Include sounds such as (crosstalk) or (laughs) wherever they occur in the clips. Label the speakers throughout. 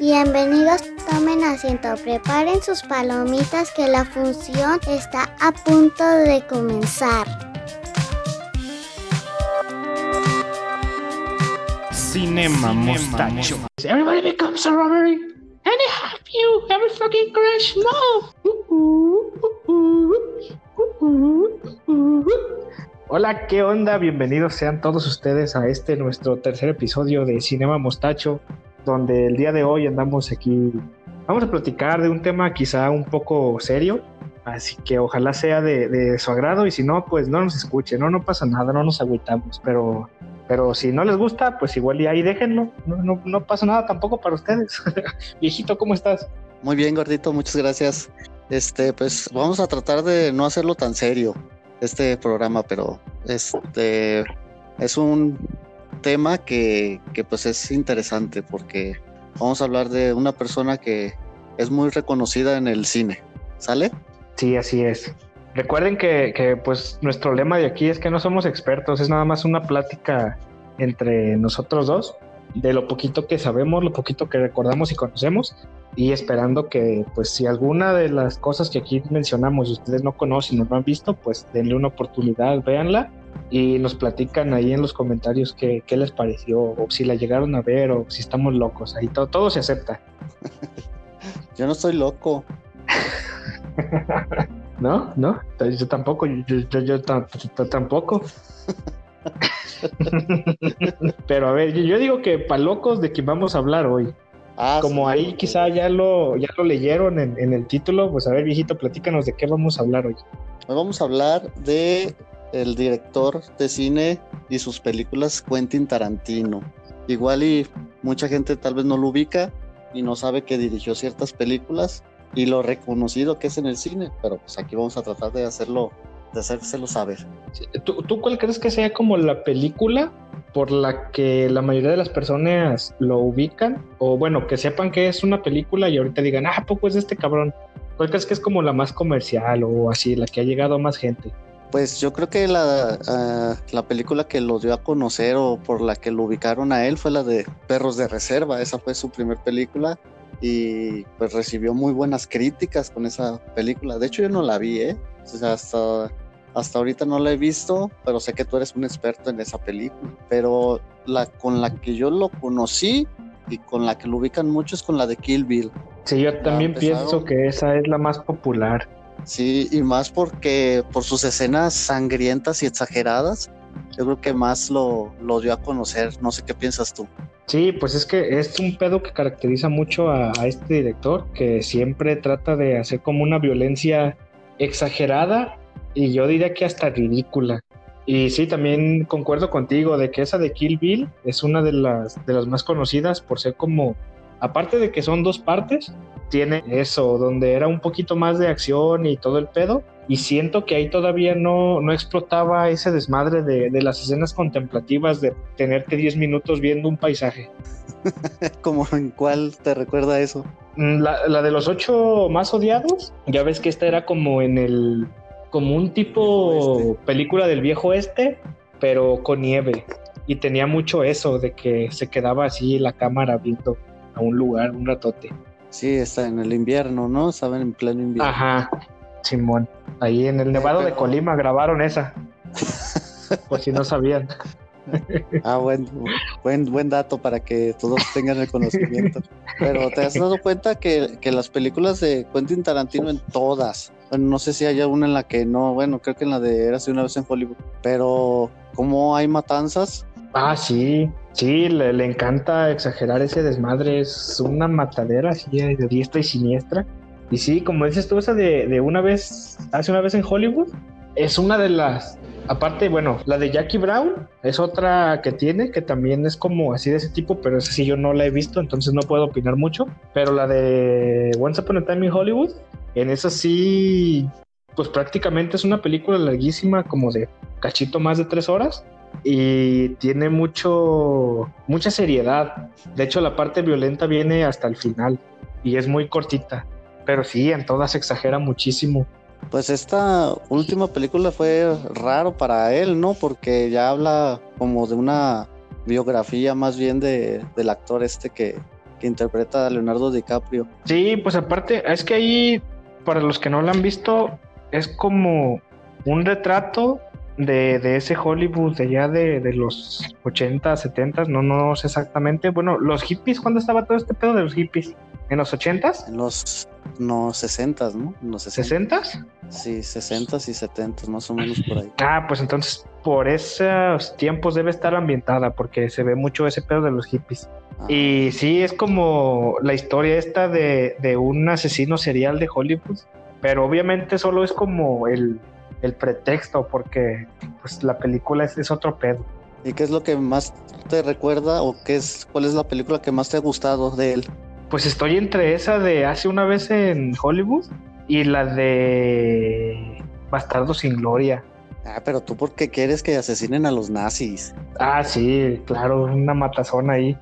Speaker 1: Bienvenidos, tomen asiento, preparen sus palomitas que la función está a punto de comenzar.
Speaker 2: Cinema Mostacho.
Speaker 3: Everybody becomes a robbery. And I have you every fucking crash
Speaker 2: Hola, ¿qué onda? Bienvenidos sean todos ustedes a este nuestro tercer episodio de Cinema Mostacho, donde el día de hoy andamos aquí. Vamos a platicar de un tema quizá un poco serio, así que ojalá sea de, su agrado y si no, pues no nos escuchen, no, no pasa nada, no nos agüitamos, pero, pero si no les gusta, pues igual y ahí déjenlo, no, no, no pasa nada tampoco para ustedes. (laughs) Viejito, ¿cómo estás?
Speaker 4: Muy bien, gordito, muchas gracias. Este, pues vamos a tratar de no hacerlo tan serio este programa, pero este es un tema que, que, pues es interesante porque vamos a hablar de una persona que es muy reconocida en el cine. ¿Sale?
Speaker 2: Sí, así es. Recuerden que, que pues nuestro lema de aquí es que no somos expertos, es nada más una plática entre nosotros dos de lo poquito que sabemos, lo poquito que recordamos y conocemos y esperando que pues si alguna de las cosas que aquí mencionamos ustedes no conocen o no han visto, pues denle una oportunidad, véanla y nos platican ahí en los comentarios qué, qué les pareció o si la llegaron a ver o si estamos locos, ahí todo, todo se acepta. (laughs)
Speaker 4: Yo no estoy loco. (laughs)
Speaker 2: no, no, yo tampoco, yo, yo, yo tampoco. (laughs) Pero a ver, yo digo que para locos de que vamos a hablar hoy. Ah, Como ahí quizá ya lo, ya lo leyeron en, en, el título, pues a ver, viejito, platícanos de qué vamos a hablar hoy.
Speaker 4: Hoy vamos a hablar de el director de cine y sus películas Quentin Tarantino. Igual y mucha gente tal vez no lo ubica y no sabe que dirigió ciertas películas y lo reconocido que es en el cine, pero pues aquí vamos a tratar de hacerlo de hacérselo saber.
Speaker 2: ¿Tú, ¿Tú cuál crees que sea como la película por la que la mayoría de las personas lo ubican? O bueno, que sepan que es una película y ahorita digan, ah, poco es este cabrón? ¿Cuál crees que es como la más comercial o así, la que ha llegado a más gente?
Speaker 4: Pues yo creo que la, uh, la película que lo dio a conocer o por la que lo ubicaron a él fue la de Perros de Reserva. Esa fue su primer película y pues recibió muy buenas críticas con esa película. De hecho yo no la vi, ¿eh? O sea, hasta, hasta ahorita no la he visto, pero sé que tú eres un experto en esa película. Pero la con la que yo lo conocí y con la que lo ubican mucho es con la de Kill Bill.
Speaker 2: Sí, yo también pienso que esa es la más popular.
Speaker 4: Sí, y más porque por sus escenas sangrientas y exageradas, yo creo que más lo, lo dio a conocer. No sé qué piensas tú.
Speaker 2: Sí, pues es que es un pedo que caracteriza mucho a, este director, que siempre trata de hacer como una violencia exagerada y yo diría que hasta ridícula. Y sí, también concuerdo contigo de que esa de Kill Bill es una de las, de las más conocidas por ser como, aparte de que son dos partes, tiene eso, donde era un poquito más de acción y todo el pedo. Y siento que ahí todavía no, no explotaba ese desmadre de, de las escenas contemplativas de tenerte 10 minutos viendo un paisaje. (laughs)
Speaker 4: ¿Cómo en cuál te recuerda eso?
Speaker 2: La, la, de los ocho más odiados, ya ves que esta era como en el, como un tipo película del viejo este, pero con nieve. Y tenía mucho eso de que se quedaba así la cámara viendo a un lugar un ratote.
Speaker 4: Sí, está en el invierno, ¿no? Saben en pleno invierno.
Speaker 2: Ajá, Simón. Ahí en el Nevado de Colima grabaron esa. (laughs) Por si no sabían.
Speaker 4: Ah, buen, buen, buen dato para que todos tengan el conocimiento. Pero te has dado cuenta que, que las películas de Quentin Tarantino en todas, bueno, no sé si haya una en la que no, bueno, creo que en la de Érase una vez en Hollywood, pero como hay matanzas.
Speaker 2: Ah, sí, sí, le, encanta exagerar ese desmadre, es una matadera así de diestra y siniestra. Y sí, como dices tú, esa de, de una vez, hace una vez en Hollywood, es una de las Aparte, bueno, la de Jackie Brown es otra que tiene, que también es como así de ese tipo, pero esa sí yo no la he visto, entonces no puedo opinar mucho. Pero la de Once Upon a Time in Hollywood, en esa sí, pues prácticamente es una película larguísima, como de cachito más de tres horas. Y tiene mucho, mucha seriedad. De hecho, la parte violenta viene hasta el final y es muy cortita. Pero sí, en todas exagera muchísimo.
Speaker 4: Pues esta última película fue raro para él, ¿no? Porque ya habla como de una biografía más bien de, del actor este que, que interpreta a Leonardo DiCaprio.
Speaker 2: Sí, pues aparte, es que ahí, para los que no lo han visto, es como un retrato de, de ese Hollywood de ya de, de los 80, 70, no, no sé exactamente. Bueno, los hippies, ¿cuándo estaba todo este pedo de los hippies? ¿En los 80s?
Speaker 4: En los no 60, ¿no? En los 60.
Speaker 2: ¿60s?
Speaker 4: Sí, 60 y 70, más o menos por ahí.
Speaker 2: Ah, pues entonces por esos tiempos debe estar ambientada porque se ve mucho ese pedo de los hippies.
Speaker 4: Ah,
Speaker 2: Y sí, es como la historia esta de, de un asesino serial de Hollywood, pero obviamente solo es como el, el pretexto porque pues la película es, es otro pedo.
Speaker 4: ¿Y qué es lo que más te recuerda o qué es cuál es la película que más te ha gustado de él?
Speaker 2: Pues estoy entre esa de hace una vez en Hollywood y la de Bastardo sin Gloria.
Speaker 4: Ah, pero tú por qué quieres que asesinen a los nazis?
Speaker 2: Ah, sí, claro, una matazón ahí.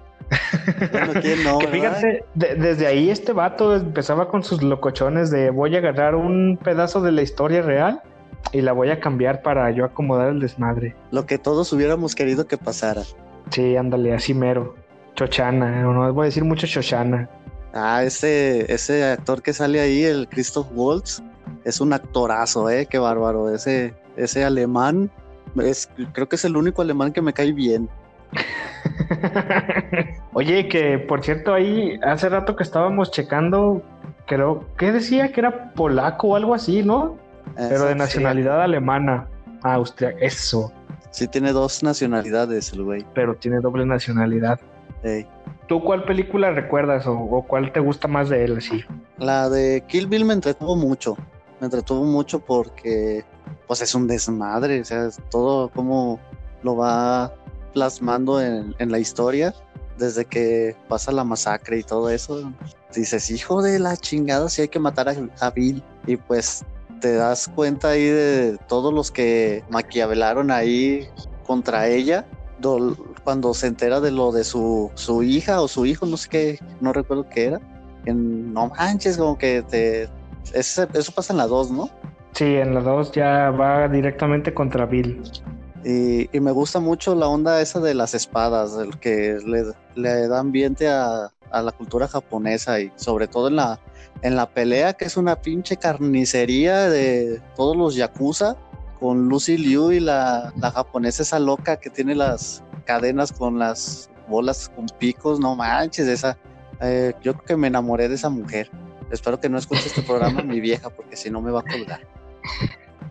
Speaker 4: Bueno, ¿quién (laughs) no?
Speaker 2: que fíjate, de- desde ahí este vato empezaba con sus locochones de voy a agarrar un pedazo de la historia real y la voy a cambiar para yo acomodar el desmadre.
Speaker 4: Lo que todos hubiéramos querido que pasara.
Speaker 2: Sí, ándale, así mero. Chochana, no, voy a decir mucho Chochana.
Speaker 4: Ah, ese, ese actor que sale ahí, el Christoph Waltz, es un actorazo, ¿eh? Qué bárbaro. Ese, ese alemán, es, creo que es el único alemán que me cae bien. (laughs)
Speaker 2: Oye, que por cierto, ahí hace rato que estábamos checando, creo, ¿qué decía? Que era polaco o algo así, ¿no? Pero de
Speaker 4: Sí,
Speaker 2: nacionalidad alemana. Austria, eso,
Speaker 4: Sí, tiene dos nacionalidades el güey.
Speaker 2: pero tiene doble nacionalidad.
Speaker 4: Ey.
Speaker 2: ¿Tú cuál película recuerdas o, o cuál te gusta más de él así?
Speaker 4: La de Kill Bill me entretuvo mucho. Me entretuvo mucho porque pues es un desmadre. O sea, es todo como lo va plasmando en, en la historia. Desde que pasa la masacre y todo eso. Dices, hijo de la chingada, si hay que matar a, a Bill. Y pues te das cuenta ahí de todos los que maquiavelaron ahí contra ella. Dol- Cuando se entera de lo de su, su hija o su hijo, no sé qué, no recuerdo qué era no manches, como que te... ese- eso pasa en la 2, ¿no?
Speaker 2: Sí, en la 2 ya va directamente contra Bill.
Speaker 4: Y, y me gusta mucho la onda esa de las espadas, el que le, le da ambiente a, a la cultura japonesa y sobre todo en la, en la pelea, que es una pinche carnicería de todos los yakuza, con Lucy Liu y la, la japonesa esa loca que tiene las cadenas con las bolas con picos, no manches, esa... eh, yo creo que me enamoré de esa mujer. Espero que no escuche este programa mi vieja, porque si no me va a colgar.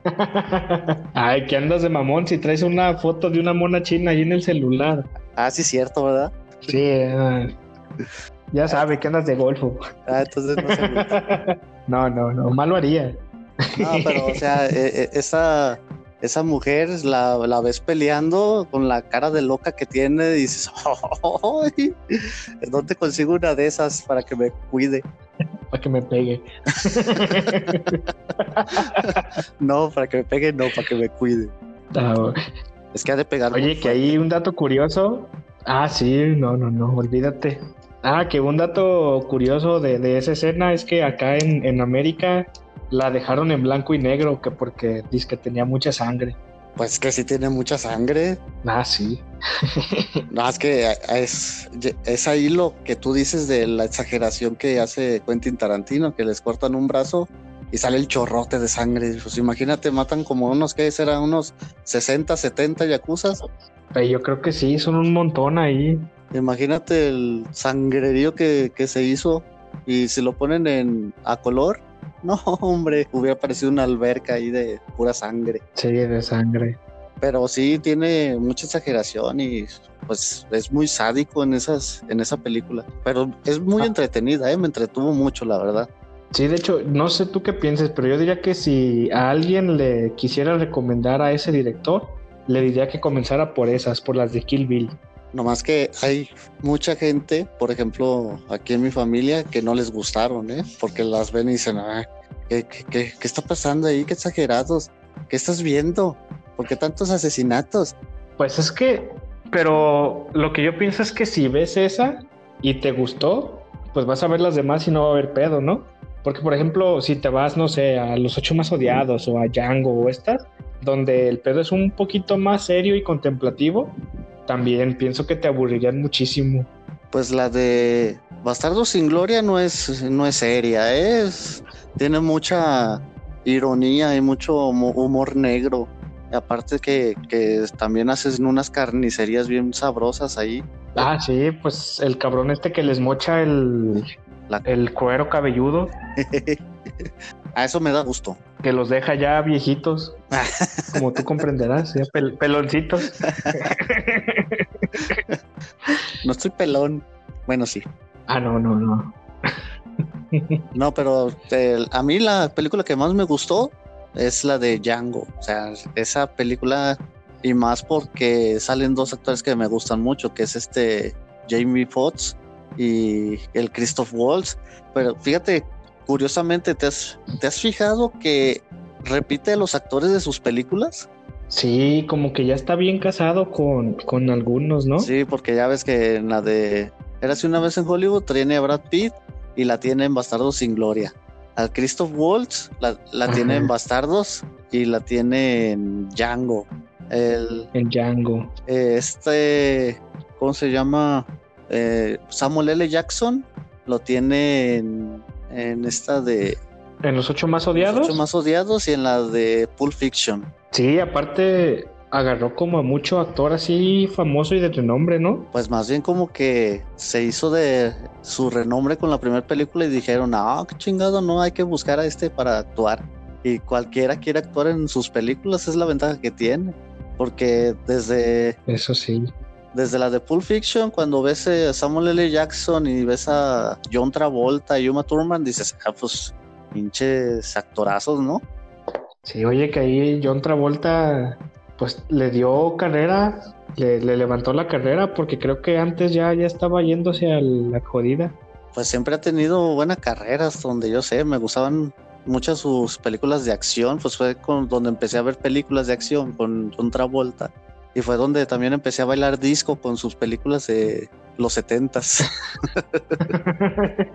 Speaker 4: (laughs)
Speaker 2: Ay, que andas de mamón si traes una foto de una mona china ahí en el celular.
Speaker 4: Ah, sí, cierto, ¿verdad?
Speaker 2: Sí, eh, ya sabe que andas de golfo.
Speaker 4: Ah, entonces no se (laughs)
Speaker 2: No, no, no, mal lo haría.
Speaker 4: No, pero, o sea, eh, eh, esa, esa mujer la, la ves peleando con la cara de loca que tiene y dices, (laughs) "Ay, ¿dónde consigo una de esas para que me cuide?
Speaker 2: Para que me pegue. (laughs)
Speaker 4: No, para que me pegue, no, para que me cuide.
Speaker 2: Ah,
Speaker 4: Es que ha de pegar.
Speaker 2: Oye, que hay un dato curioso. Ah, sí, no, no, no, olvídate. Ah, que un dato curioso de, de esa escena es que acá en, en América la dejaron en blanco y negro, que porque dice que tenía mucha sangre.
Speaker 4: Pues que sí tiene mucha sangre.
Speaker 2: Ah, sí. (laughs)
Speaker 4: No, es que es, es ahí lo que tú dices de la exageración que hace Quentin Tarantino, que les cortan un brazo y sale el chorrote de sangre. Pues imagínate, matan como unos, ¿qué será? Unos 60, 70 yacuzas.
Speaker 2: Yo creo que sí, son un montón ahí.
Speaker 4: Imagínate el sangrerío que, que se hizo y si lo ponen en a color, (laughs) no, hombre, hubiera parecido una alberca ahí de pura sangre.
Speaker 2: Sí, de sangre.
Speaker 4: Pero sí tiene mucha exageración y pues es muy sádico en esas en esa película. Pero es muy
Speaker 2: Ah.
Speaker 4: entretenida, ¿eh? me entretuvo mucho, la verdad.
Speaker 2: Sí, de hecho, no sé tú qué pienses, pero yo diría que si a alguien le quisiera recomendar a ese director, le diría que comenzara por esas, por las de Kill Bill.
Speaker 4: Nomás que hay mucha gente, por ejemplo, aquí en mi familia, que no les gustaron, ¿eh? Porque las ven y dicen, "Ah, ¿qué, qué, qué- qué está pasando ahí? ¿Qué exagerados? ¿Qué estás viendo? ¿Por qué tantos asesinatos?
Speaker 2: Pues es que, pero lo que yo pienso es que si ves esa y te gustó, pues vas a ver las demás y no va a haber pedo, ¿no? Porque, por ejemplo, si te vas, no sé, a Los Ocho Más Odiados o a Django o estas, donde el pedo es un poquito más serio y contemplativo, también pienso que te aburrirían muchísimo.
Speaker 4: Pues la de Bastardo sin Gloria no es, no es seria, es tiene mucha ironía y mucho humo- humor negro. Aparte que, que también haces unas carnicerías bien sabrosas ahí.
Speaker 2: Ah, sí, pues el cabrón este que les mocha el,
Speaker 4: La-
Speaker 2: el cuero cabelludo, (laughs)
Speaker 4: A eso me da gusto.
Speaker 2: Que los deja ya viejitos, (laughs) como tú comprenderás, ya pel- peloncitos.
Speaker 4: No estoy pelón. Bueno, sí.
Speaker 2: Ah, no, no, no.
Speaker 4: No, pero el- a mí la película que más me gustó es la de Django. O sea, esa película y más porque salen dos actores que me gustan mucho, que es este Jamie Foxx y el Christoph Waltz. Pero fíjate, curiosamente, ¿te has, te has fijado que repite a los actores de sus películas?
Speaker 2: Sí, como que ya está bien casado con, con algunos, ¿no?
Speaker 4: Sí, porque ya ves que en la de Érase una vez en Hollywood tiene a Brad Pitt y la tiene en Bastardos sin Gloria. Al Christoph Waltz la, la tiene en Bastardos y la tiene en Django. El,
Speaker 2: En Django.
Speaker 4: eh, este, ¿cómo se llama? Eh, Samuel L. Jackson lo tiene en, en esta de
Speaker 2: En los ocho más
Speaker 4: Los
Speaker 2: odiados.
Speaker 4: ocho más odiados y en la de Pulp Fiction.
Speaker 2: Sí, aparte agarró como a mucho actor así famoso y de renombre, ¿no?
Speaker 4: Pues más bien como que se hizo de su renombre con la primera película y dijeron, ah, qué chingado, no, hay que buscar a este para actuar. Y cualquiera quiere actuar en sus películas, es la ventaja que tiene. Porque desde,
Speaker 2: Eso sí.
Speaker 4: Desde la de Pulp Fiction, cuando ves a Samuel L. Jackson y ves a John Travolta y Uma Thurman, dices, ah, pues pinches actorazos, ¿no?
Speaker 2: Sí, oye, que ahí John Travolta, pues le dio carrera, le, le levantó la carrera, porque creo que antes ya, ya estaba yéndose a la jodida.
Speaker 4: Pues siempre ha tenido buena carrera, hasta donde yo sé. Me gustaban muchas sus películas de acción. Pues fue con, donde empecé a ver películas de acción con John Travolta. Y fue donde también empecé a bailar disco con sus películas de los setentas. (laughs)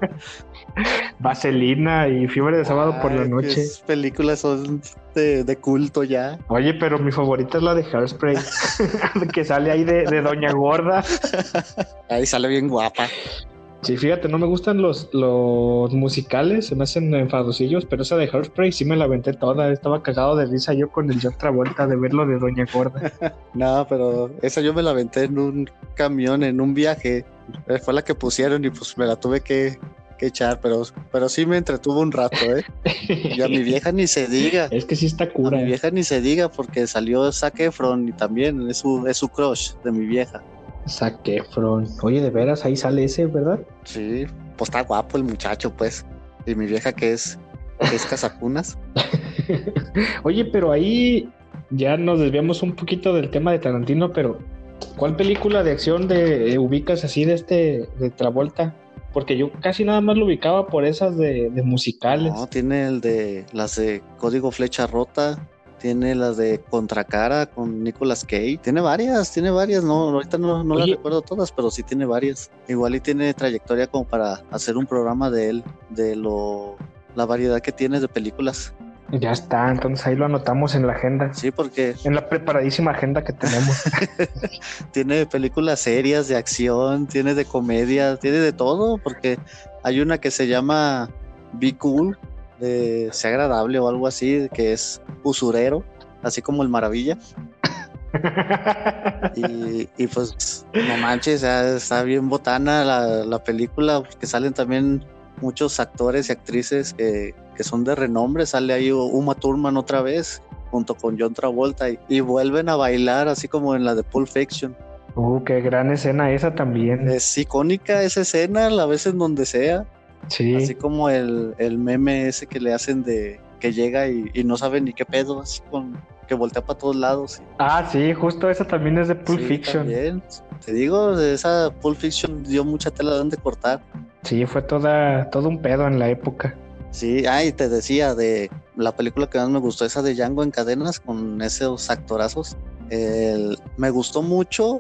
Speaker 2: Vaselina y Fiebre de Sábado por la noche.
Speaker 4: esas películas son de, de culto ya.
Speaker 2: Oye, pero mi favorita es la de Hairspray, (laughs) que sale ahí de, de Doña Gorda.
Speaker 4: Ahí sale bien guapa.
Speaker 2: Sí, fíjate, no me gustan los, los musicales, se me hacen enfadosillos, pero esa de Hairspray sí me la aventé toda. Estaba cagado de risa yo con el John Travolta de verlo de Doña Gorda. (laughs)
Speaker 4: No, pero esa yo me la aventé en un camión, en un viaje. Eh, Fue la que pusieron y pues me la tuve que, que echar, pero, pero sí me entretuvo un rato, ¿eh? (laughs) Y a mi vieja ni se diga.
Speaker 2: Es que sí está
Speaker 4: A
Speaker 2: cura.
Speaker 4: mi vieja ni se diga porque salió Zac Efron y también es su, es su crush de mi vieja.
Speaker 2: Zac Efron. Oye, de veras, ahí sale ese, ¿verdad?
Speaker 4: Sí, pues está guapo el muchacho, pues. Y mi vieja que es, que es casacunas. (laughs)
Speaker 2: Oye, pero ahí ya nos desviamos un poquito del tema de Tarantino, pero ¿cuál película de acción de eh, ubicas así de este de Travolta? Porque yo casi nada más lo ubicaba por esas de, de musicales.
Speaker 4: No, tiene el de las de Código Flecha Rota, tiene las de Contracara con Nicolas Cage, tiene varias, tiene varias, no, ahorita no, no las recuerdo todas, pero sí tiene varias. Igual y tiene trayectoria como para hacer un programa de él, de lo la variedad que tiene de películas.
Speaker 2: Ya está, entonces ahí lo anotamos en la agenda,
Speaker 4: Sí, porque
Speaker 2: en la preparadísima agenda que tenemos. (laughs) (laughs)
Speaker 4: tiene películas serias de acción, tiene de comedia, tiene de todo, porque hay una que se llama Be Cool, de Sea Agradable o algo así, que es usurero, así como el Maravilla. (laughs) Y, y pues, no manches, está bien botana la, la película, porque salen también muchos actores y actrices que, que son de renombre. Sale ahí Uma Thurman otra vez, junto con John Travolta, y, y vuelven a bailar, así como en la de Pulp Fiction.
Speaker 2: uh, qué gran escena esa también.
Speaker 4: Es icónica esa escena, la ves en donde sea,
Speaker 2: Sí.
Speaker 4: así como el, el meme ese que le hacen de que llega y, y no sabe ni qué pedo, así con que voltea para todos lados.
Speaker 2: Ah, sí, justo esa también es de Pulp
Speaker 4: Sí,
Speaker 2: Fiction.
Speaker 4: también. Te digo, esa Pulp Fiction dio mucha tela de donde cortar.
Speaker 2: Sí, fue toda, todo un pedo en la época.
Speaker 4: Sí, ah, y te decía de la película que más me gustó, esa de Django en cadenas con esos actorazos. El- me gustó mucho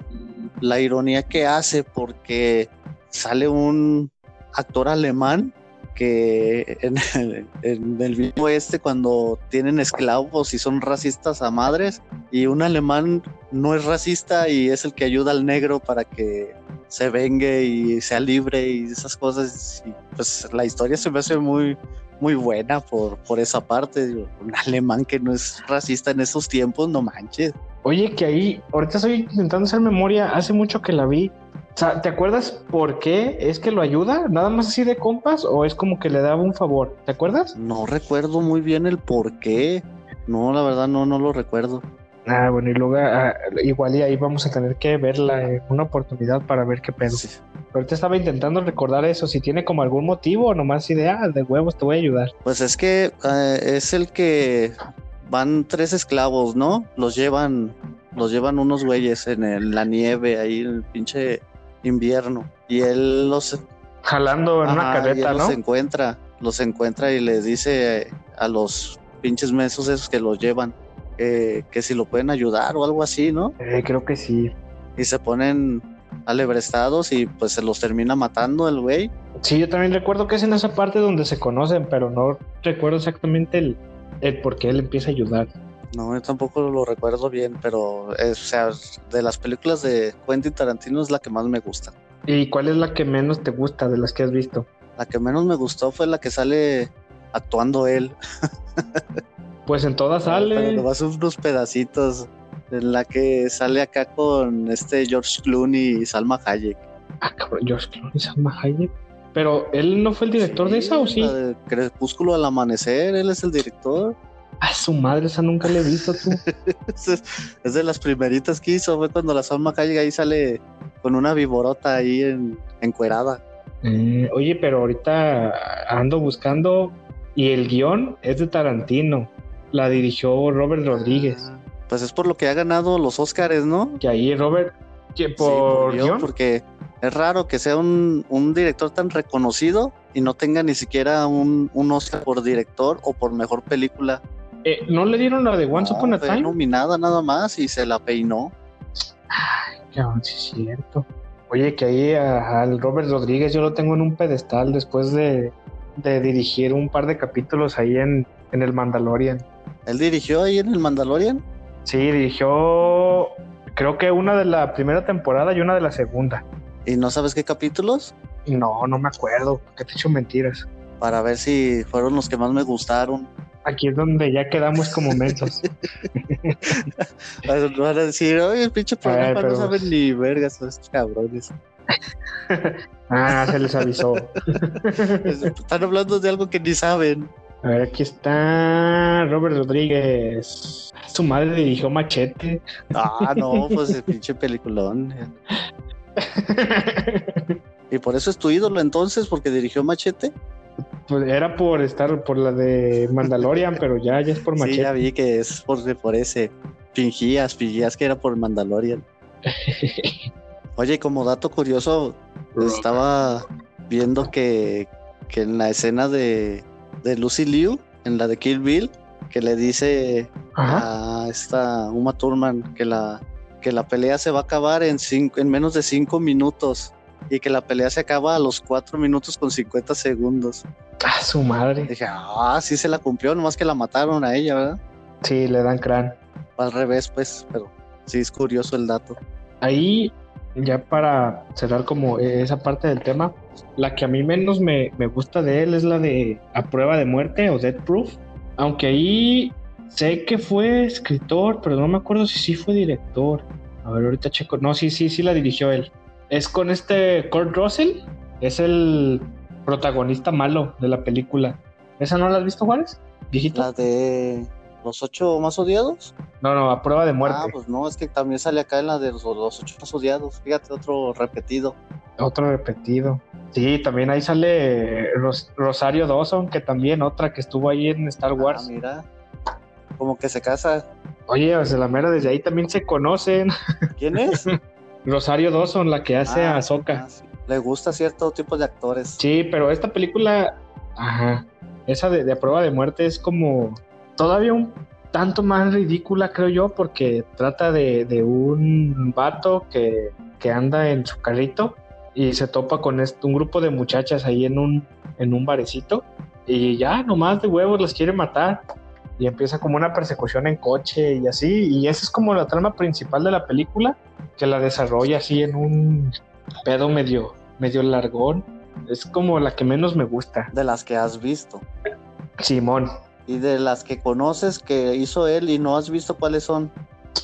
Speaker 4: la ironía que hace porque sale un actor alemán que en el, en el este cuando tienen esclavos y son racistas a madres y un alemán no es racista y es el que ayuda al negro para que se vengue y sea libre y esas cosas pues la historia se me hace muy muy buena por, por esa parte un alemán que no es racista en esos tiempos no manches
Speaker 2: Oye, que ahí, ahorita estoy intentando hacer memoria, hace mucho que la vi. O sea, ¿te acuerdas por qué es que lo ayuda? ¿Nada más así de compas o es como que le daba un favor? ¿Te acuerdas?
Speaker 4: no recuerdo muy bien el por qué no la verdad no no lo recuerdo
Speaker 2: Ah, bueno, y luego ah, igual y ahí vamos a tener que verla en una oportunidad para ver qué pedo.
Speaker 4: Sí.
Speaker 2: Ahorita estaba intentando recordar eso, si tiene como algún motivo o nomás de, ah, de huevos te voy a ayudar.
Speaker 4: Pues es que eh, es el que van tres esclavos, ¿no? Los llevan, los llevan unos güeyes en el- la nieve, ahí en el pinche invierno. Y él los,
Speaker 2: Jalando en una
Speaker 4: y
Speaker 2: carreta,
Speaker 4: él
Speaker 2: ¿no?
Speaker 4: los encuentra, los encuentra y les dice a los pinches mensos esos que los llevan que, que si lo pueden ayudar o algo así, ¿no?
Speaker 2: Eh, creo que sí.
Speaker 4: Y se ponen alebrestados y pues se los termina matando el güey.
Speaker 2: Sí, yo también recuerdo que es en esa parte donde se conocen, pero no recuerdo exactamente el, el por qué él empieza a ayudar.
Speaker 4: No, yo tampoco lo recuerdo bien, pero es, o sea, de las películas de Quentin Tarantino es la que más me gusta.
Speaker 2: ¿Y cuál es la que menos te gusta de las que has visto?
Speaker 4: La que menos me gustó fue la que sale actuando él. (laughs)
Speaker 2: Pues en todas
Speaker 4: Pero
Speaker 2: sale.
Speaker 4: nomás unos pedacitos. En la que sale acá con este George Clooney y Salma Hayek.
Speaker 2: Ah, cabrón, George Clooney, Salma Hayek. Pero él no fue el director de esa o sí?
Speaker 4: La de Crepúsculo al amanecer, él es el director.
Speaker 2: Ah, su madre, esa nunca la he visto tú. (laughs)
Speaker 4: es, de las primeritas que hizo, fue cuando la Salma Hayek ahí sale con una viborota ahí en, encuerada.
Speaker 2: Eh, oye, pero ahorita ando buscando y el guion es de Tarantino. La dirigió Robert Rodríguez.
Speaker 4: Ah, Pues es por lo que ha ganado los Óscares, ¿no?
Speaker 2: Que ahí Robert, que
Speaker 4: Sí,
Speaker 2: por
Speaker 4: guion,
Speaker 2: guion,
Speaker 4: porque es raro que sea un, un director tan reconocido y no tenga ni siquiera un, un Oscar por director o por mejor película.
Speaker 2: Eh, ¿no le dieron la de Once
Speaker 4: No,
Speaker 2: Upon a
Speaker 4: fue
Speaker 2: Time?
Speaker 4: nominada nada más y se la peinó.
Speaker 2: Cabrón, sí es cierto. Oye, que ahí al Robert Rodríguez yo lo tengo en un pedestal después de, de dirigir un par de capítulos ahí en, en el Mandalorian.
Speaker 4: Él dirigió ahí en el Mandalorian.
Speaker 2: Sí, dirigió creo que una de la primera temporada y una de la segunda.
Speaker 4: ¿Y no sabes qué capítulos?
Speaker 2: No, no me acuerdo, porque te he hecho mentiras.
Speaker 4: Para ver si fueron los que más me gustaron.
Speaker 2: Aquí es donde ya quedamos como mensos. (laughs)
Speaker 4: Van a decir, oye, el pinche programa
Speaker 2: pero-
Speaker 4: no saben ni vergas son estos cabrones. (laughs)
Speaker 2: ah, se les avisó.
Speaker 4: Están hablando de algo que ni saben.
Speaker 2: A ver, aquí está Robert Rodríguez. Su madre dirigió Machete.
Speaker 4: Ah, no, (laughs) pues el pinche peliculón. Y por eso es tu ídolo entonces, porque dirigió Machete.
Speaker 2: Pues era por estar por la de Mandalorian, pero ya, ya es por (laughs)
Speaker 4: Sí,
Speaker 2: Machete.
Speaker 4: ya vi que es por, por ese. Fingías, fingías que era por Mandalorian. (laughs) Oye, como dato curioso, estaba viendo que, que en la escena de, de Lucy Liu, en la de Kill Bill, que le dice
Speaker 2: Ajá.
Speaker 4: a esta Uma Thurman que la, que la pelea se va a acabar en, cinco, en menos de 5 minutos y que la pelea se acaba a los 4 minutos con 50 segundos.
Speaker 2: Ah, su madre.
Speaker 4: Dije, ah, sí se la cumplió, nomás que la mataron a ella, ¿verdad?
Speaker 2: Sí, le dan crán.
Speaker 4: Al revés, pues, pero sí es curioso el dato.
Speaker 2: Ahí, ya para cerrar como esa parte del tema, la que a mí menos me, me gusta de él es la de A Prueba de Muerte o Death Proof. Aunque ahí sé que fue escritor, pero no me acuerdo si sí fue director. A ver, ahorita checo. No, sí, sí, sí la dirigió él. Es con este Kurt Russell. Es el protagonista malo de la película. ¿Esa no la has visto, Juárez? ¿Viejito?
Speaker 4: La de los ocho más odiados.
Speaker 2: No, no, A Prueba de
Speaker 4: Ah,
Speaker 2: Muerte.
Speaker 4: pues no, es que también sale acá en la de los, los ocho más odiados. Fíjate, otro repetido.
Speaker 2: Otro repetido. Sí, también ahí sale Ros- Rosario Dawson, que también otra que estuvo ahí en Star
Speaker 4: Ah,
Speaker 2: Wars.
Speaker 4: mira, como que se casa.
Speaker 2: Oye, o sea, la mera desde ahí también se conocen.
Speaker 4: ¿Quién es? (laughs)
Speaker 2: Rosario Dawson, la que hace
Speaker 4: Ah,
Speaker 2: a
Speaker 4: ah, sí. Le gusta cierto tipo de actores.
Speaker 2: Sí, pero esta película, ajá, esa de, de A Prueba de Muerte es como todavía un tanto más ridícula, creo yo, porque trata de, de un vato que, que anda en su carrito y se topa con este, un grupo de muchachas ahí en un, en un barecito y ya nomás de huevos las quiere matar y empieza como una persecución en coche y así y esa es como la trama principal de la película que la desarrolla así en un pedo medio medio largón es como la que menos me gusta
Speaker 4: De las que has visto.
Speaker 2: Simón
Speaker 4: Y de las que conoces que hizo él y no has visto cuáles son.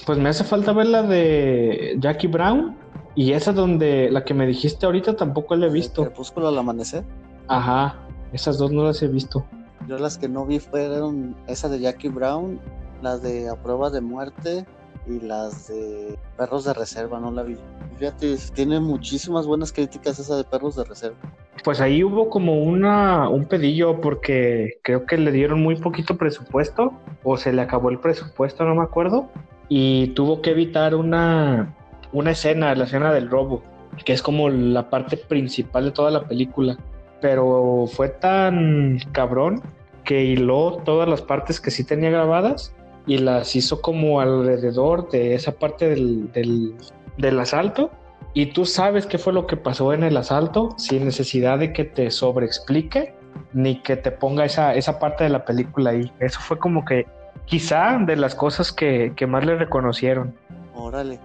Speaker 2: pues me hace falta ver la de Jackie Brown y esa donde la que me dijiste ahorita tampoco la he visto
Speaker 4: Crepúsculo al amanecer.
Speaker 2: ajá esas dos no las he visto
Speaker 4: Yo las que no vi fueron esa de Jackie Brown, las de A Prueba de Muerte y las de Perros de Reserva, no la vi. Fíjate, tiene muchísimas buenas críticas esa de Perros de Reserva.
Speaker 2: Pues ahí hubo como una, un pedillo porque creo que le dieron muy poquito presupuesto o se le acabó el presupuesto, no me acuerdo, y tuvo que evitar una, una escena, la escena del robo, que es como la parte principal de toda la película. Pero fue tan cabrón que hiló todas las partes que sí tenía grabadas y las hizo como alrededor de esa parte del, del, del asalto y tú sabes qué fue lo que pasó en el asalto sin necesidad de que te sobreexplique ni que te ponga esa, esa parte de la película ahí. Eso fue como que quizá de las cosas que, que más le reconocieron.
Speaker 4: Órale.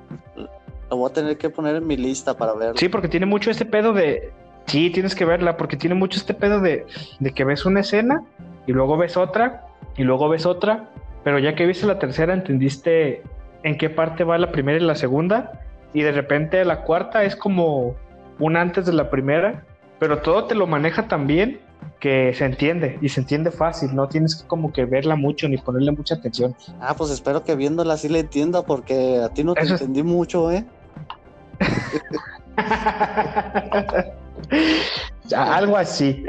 Speaker 4: Lo voy a tener que poner en mi lista para verlo.
Speaker 2: Sí, porque tiene mucho este pedo de... Sí, tienes que verla porque tiene mucho este pedo de, de que ves una escena y luego ves otra y luego ves otra, pero ya que viste la tercera entendiste en qué parte va la primera y la segunda y de repente la cuarta es como una antes de la primera, pero todo te lo maneja tan bien que se entiende y se entiende fácil, no tienes que como que verla mucho ni ponerle mucha atención.
Speaker 4: Ah, pues espero que viéndola sí le entienda porque a ti no te
Speaker 2: Eso
Speaker 4: entendí mucho, ¿eh? (laughs) (laughs)
Speaker 2: Algo así.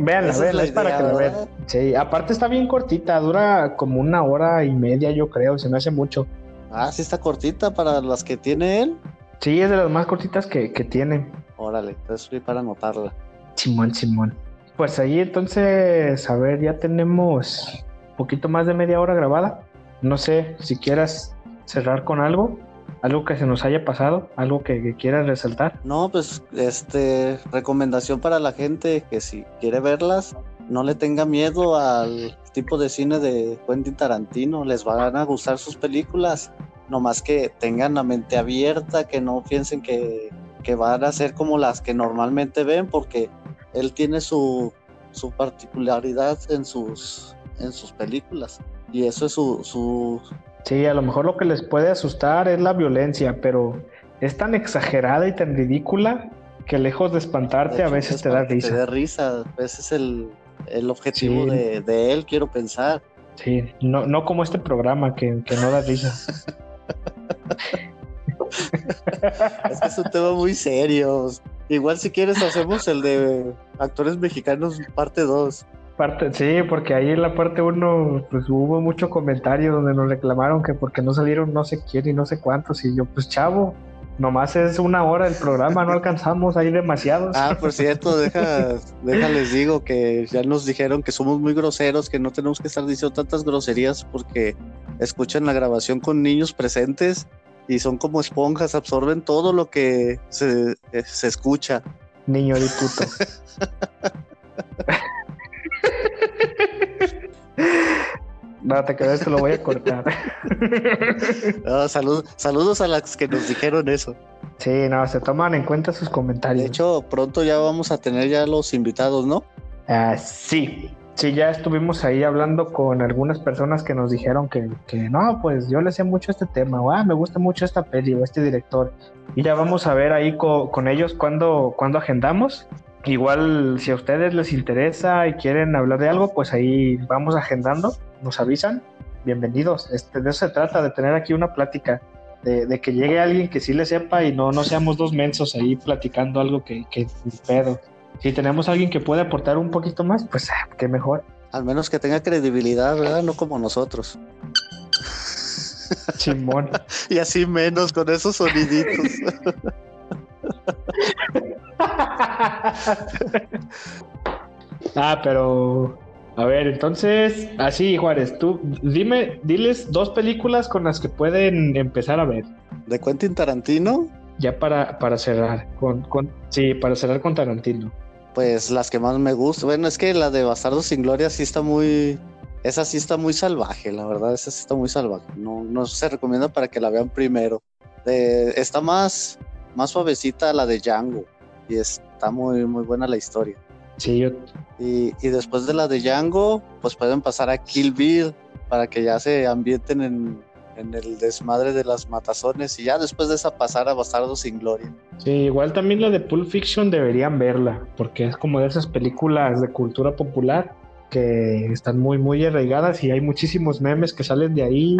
Speaker 2: Véanla,
Speaker 4: Esa es
Speaker 2: véanla,
Speaker 4: la
Speaker 2: es para
Speaker 4: idea,
Speaker 2: que la vean. Sí, aparte está bien cortita, dura como una hora y media, yo creo, se me hace mucho.
Speaker 4: Ah, sí está cortita para las que tiene él.
Speaker 2: Sí, es de las más cortitas que, que tiene.
Speaker 4: Órale, entonces fui para anotarla.
Speaker 2: Simón, Simón. Pues ahí entonces, a ver, ya tenemos un poquito más de media hora grabada. No sé si quieras cerrar con algo, algo que se nos haya pasado, algo que, que quieras resaltar.
Speaker 4: No, pues, este, recomendación para la gente que si quiere verlas, no le tenga miedo al tipo de cine de Quentin Tarantino, les van a gustar sus películas, nomás que tengan la mente abierta, que no piensen que, que van a ser como las que normalmente ven, porque él tiene su, su particularidad en sus, en sus películas, y eso es su, su,
Speaker 2: Sí, a lo mejor lo que les puede asustar es la violencia, pero es tan exagerada y tan ridícula que lejos de espantarte
Speaker 4: De
Speaker 2: a veces
Speaker 4: es
Speaker 2: te da risa.
Speaker 4: Te da risa. Ese es el, el objetivo
Speaker 2: Sí.
Speaker 4: de, de él, quiero pensar.
Speaker 2: Sí, no, no como este programa que, que no da risa.
Speaker 4: Es que es un tema muy serio. Igual si quieres hacemos el de actores mexicanos parte 2.
Speaker 2: Parte, sí, porque ahí en la parte 1 pues hubo mucho comentario donde nos reclamaron que porque no salieron no sé quién y no sé cuántos y yo pues chavo, nomás es una hora el programa, no alcanzamos, hay demasiados.
Speaker 4: Ah, por cierto, deja, (laughs) déjales digo que ya nos dijeron que somos muy groseros, que no tenemos que estar diciendo tantas groserías porque escuchan la grabación con niños presentes y son como esponjas, absorben todo lo que se, eh, se escucha.
Speaker 2: Niño de puto. (laughs) No, te quedas, te lo voy a cortar. (laughs)
Speaker 4: Ah, salud- saludos a las que nos dijeron eso.
Speaker 2: Sí, no, se toman en cuenta sus comentarios.
Speaker 4: De hecho, pronto ya vamos a tener ya los invitados, ¿no?
Speaker 2: Ah, sí, sí, ya estuvimos ahí hablando con algunas personas que nos dijeron que, que no, pues yo le sé mucho este tema, o ah, me gusta mucho esta peli o este director. Y ya vamos a ver ahí co- con ellos cuando, cuando agendamos. Igual, si a ustedes les interesa y quieren hablar de algo, pues ahí vamos agendando, nos avisan. Bienvenidos. Este, de eso se trata, de tener aquí una plática, de, de que llegue alguien que sí le sepa y no, no seamos dos mensos ahí platicando algo que, que pedo. Si tenemos a alguien que puede aportar un poquito más, pues ah, qué mejor.
Speaker 4: Al menos que tenga credibilidad, ¿verdad? No como nosotros.
Speaker 2: Simón. (laughs)
Speaker 4: Y así menos con esos soniditos. (laughs) (laughs)
Speaker 2: ah, pero a ver, entonces, así Juárez, tú dime, diles dos películas con las que pueden empezar a ver.
Speaker 4: de Quentin Tarantino.
Speaker 2: ya para, para cerrar, con, con, sí, para cerrar con Tarantino.
Speaker 4: Pues las que más me gustan. Bueno, es que la de Bastardos sin Gloria sí está muy. Esa sí está muy salvaje, la verdad, esa sí está muy salvaje. No, no se recomienda para que la vean primero. Eh, está más, más suavecita la de Django y está muy, muy buena la historia.
Speaker 2: Sí, yo...
Speaker 4: y, y, después de la de Django, pues pueden pasar a Kill Bill para que ya se ambienten en, en el desmadre de las matazones y ya después de esa pasar a Bastardo sin Gloria.
Speaker 2: Sí, igual también la de Pulp Fiction deberían verla, porque es como de esas películas de cultura popular que están muy, muy arraigadas y hay muchísimos memes que salen de ahí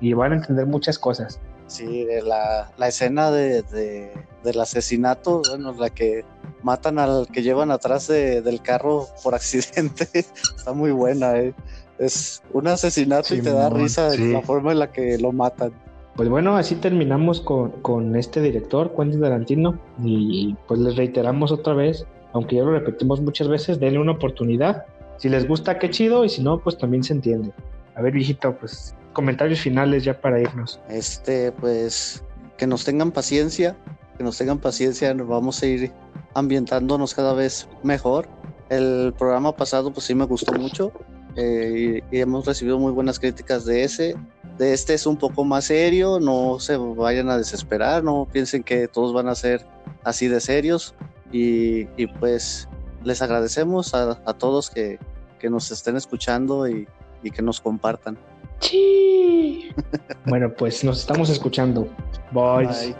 Speaker 2: y van a entender muchas cosas.
Speaker 4: Sí, de la, la escena de, de, del asesinato, bueno, la que matan al que llevan atrás de, del carro por (laughs) accidente, está muy buena, ¿eh? Es un asesinato sí, y te da risa sí. la forma en la que lo matan.
Speaker 2: Pues bueno, así terminamos con, con este director, Quentin Tarantino, y pues les reiteramos otra vez, aunque ya lo repetimos muchas veces, denle una oportunidad. Si les gusta, qué chido, y si no, pues también se entiende. A ver, viejito, pues comentarios finales ya para irnos.
Speaker 4: Este, pues que nos tengan paciencia, que nos tengan paciencia, nos vamos a ir ambientándonos cada vez mejor. El programa pasado pues sí me gustó mucho eh, y, y, hemos recibido muy buenas críticas de ese. De este es un poco más serio, no se vayan a desesperar, no piensen que todos van a ser así de serios y, y pues les agradecemos a, a todos que, que, nos estén escuchando y, y que nos compartan.
Speaker 2: Sí. bueno, pues nos estamos escuchando. Bye. Bye.